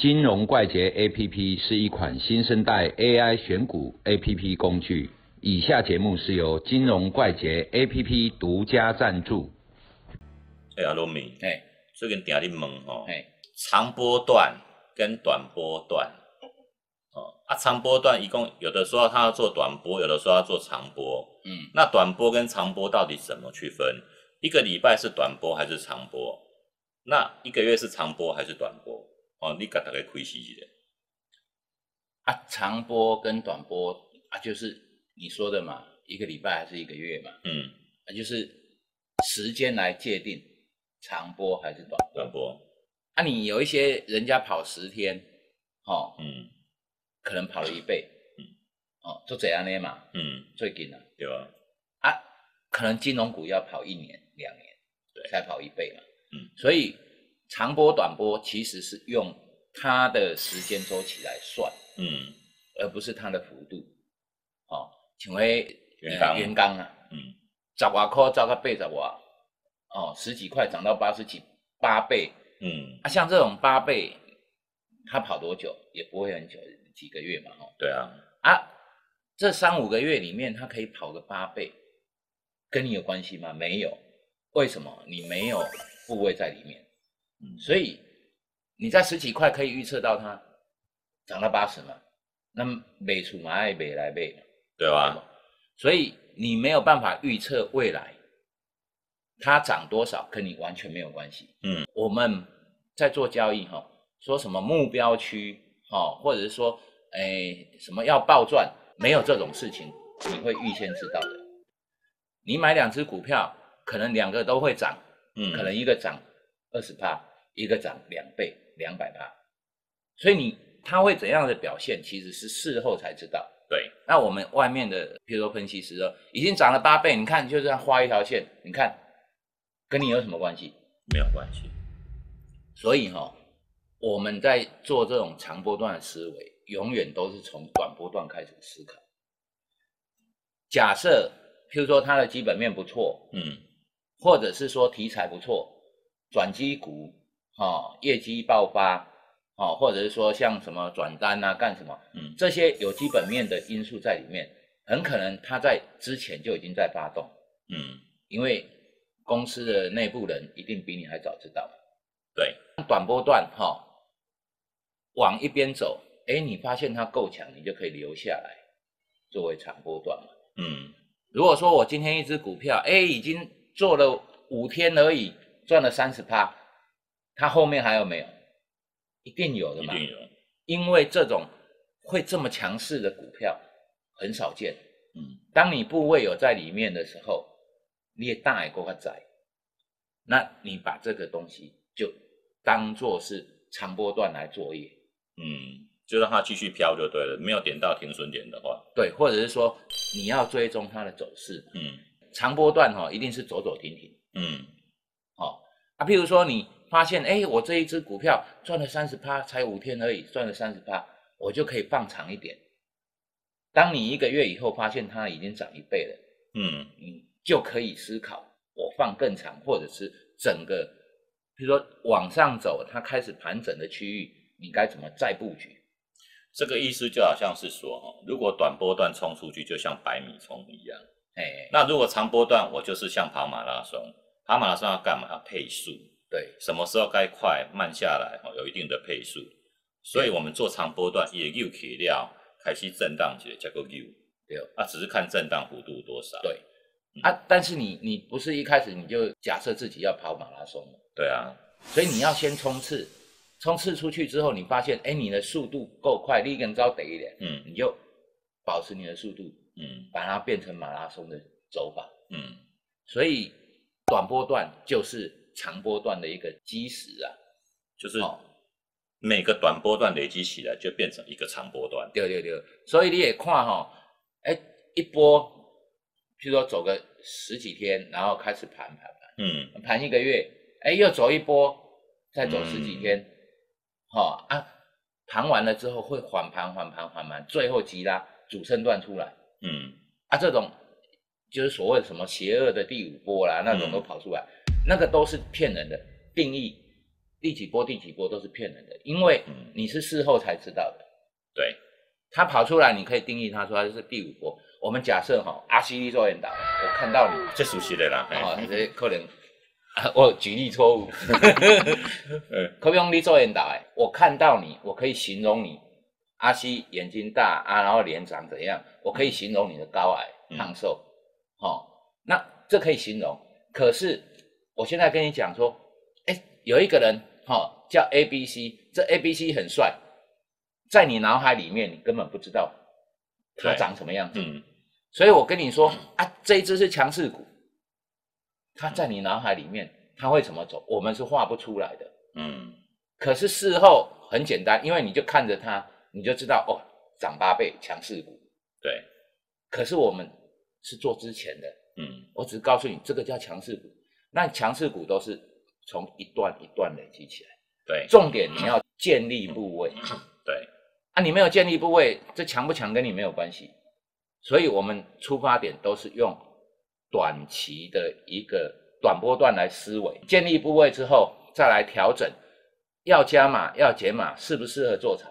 金融怪杰 APP 是一款新生代 AI 选股 APP 工具。以下节目是由金融怪杰 APP 独家赞助。哎呀，罗米，哎最近定你问吼，哎，长波段跟短波段，哦，啊，长波段一共有的说他要做短波，有的说要做长波。嗯，那短波跟长波到底怎么区分？一个礼拜是短波还是长波？那一个月是长波还是短波？哦，你给大概开析一下。啊，长波跟短波啊，就是你说的嘛，一个礼拜还是一个月嘛，嗯，啊，就是时间来界定长波还是短波。短波，啊，你有一些人家跑十天，哦，嗯。可能跑了一倍，嗯。哦，就这样呢嘛，嗯，最近啊，对吧？啊，可能金融股要跑一年两年，对。才跑一倍嘛，嗯，所以长波短波其实是用它的时间周期来算，嗯。而不是它的幅度，哦，请问原钢原钢啊，嗯。十外块涨到八十外，哦，十几块涨到八十几，八倍，嗯，啊，像这种八倍，它跑多久也不会很久，几个月嘛，哦，对啊，啊，这三五个月里面，它可以跑个八倍，跟你有关系吗？没有，为什么？你没有部位在里面，嗯所以你在十几块可以预测到它涨到八十嘛，那么买出嘛爱买来买嘛，对吧？所以你没有办法预测未来它涨多少，跟你完全没有关系。嗯，我们在做交易哈，说什么目标区哈，或者是说，哎，什么要暴赚，没有这种事情，你会预先知道的。你买两只股票，可能两个都会涨，嗯，可能一个涨二十趴，一个涨两倍，两百趴，所以你它会怎样的表现，其实是事后才知道。对，那我们外面的，譬如说分析师说，已经涨了八倍，你看就这样画一条线，你看跟你有什么关系？没有关系。所以哈、我们在做这种长波段的思维，永远都是从短波段开始思考。假设譬如说它的基本面不错，嗯或者是说题材不错，转机股，哦，业绩爆发，哦，或者是说像什么转单啊，干什么，嗯这些有基本面的因素在里面，很可能它在之前就已经在发动，嗯，因为公司的内部人一定比你还早知道嘛。对，短波段哈、往一边走，哎，你发现它够强，你就可以留下来作为长波段嘛。嗯如果说我今天一只股票，哎，已经做了五天而已，赚了三十趴，它后面还有没有？一定有的嘛，一定有。因为这种会这么强势的股票很少见。嗯当你部位有在里面的时候，你也大也够它窄，那你把这个东西就当做是长波段来作业，嗯，就让它继续飘就对了，没有点到停损点的话，对，或者是说你要追踪它的走势，嗯长波段哈、一定是走走停停。嗯哦，啊，譬如说你发现，哎，我这一只股票赚了三十趴，才五天而已，赚了三十趴，我就可以放长一点。当你一个月以后发现它已经涨一倍了，嗯你就可以思考，我放更长，或者是整个，比如说往上走，它开始盘整的区域，你该怎么再布局？这个意思就好像是说，哦，如果短波段冲出去，就像百米冲一样。哎，那如果长波段，我就是像跑马拉松，跑马拉松要干嘛？要配速，对，什么时候该快慢下来，哦，有一定的配速。所以我们做长波段也又起料，开始震荡起来，叫个 U，对。啊，只是看震荡幅度多少。对。啊，但是你你不是一开始你就假设自己要跑马拉松吗？对啊，所以你要先冲刺，冲刺出去之后，你发现，哎，你的速度够快，立根招得一点，嗯。你就保持你的速度，嗯。把它变成马拉松的走法。嗯，所以短波段就是长波段的一个基石啊。就是哦。每个短波段累积起来就变成一个长波段。对对对，所以你也看哈、哎，一波，譬如说走个十几天，然后开始盘盘盘。嗯。盘，一个月，哎，又走一波，再走十几天，好、啊，盘完了之后会缓盘缓盘缓盘，最后急拉主升段出来。嗯。啊，这种就是所谓的什么邪恶的第五波啦，那种嗯。都跑出来，那个都是骗人的定义，第几波第几波都是骗人的，因为嗯你是事后才知道的。对，他跑出来，你可以定义他说他是第五波。我们假设哈，阿西利做引导，我看到你这熟悉的啦，啊，嘿这可能啊 我举例错误，嗯 可不用你做引导哎，我看到你，我可以形容你，阿西眼睛大啊，然后脸长怎样，我可以形容你的高矮嗯胖瘦，哦，那这可以形容。可是我现在跟你讲说，哎，有一个人哈、哦、叫 A B C，这 A B C 很帅，在你脑海里面你根本不知道他长什么样子，嗯所以我跟你说啊，这一只是强势股，它在你脑海里面它会怎么走，我们是画不出来的。嗯可是事后很简单，因为你就看着它，你就知道哦，涨八倍强势股。对，可是我们是做之前的，嗯我只是告诉你这个叫强势股。那强势股都是从一段一段累积起来，对。重点你要建立部位。对，啊，你没有建立部位，这强不强跟你没有关系。所以我们出发点都是用短期的一个短波段来思维，建立部位之后再来调整，要加码要减码，适不适合做长，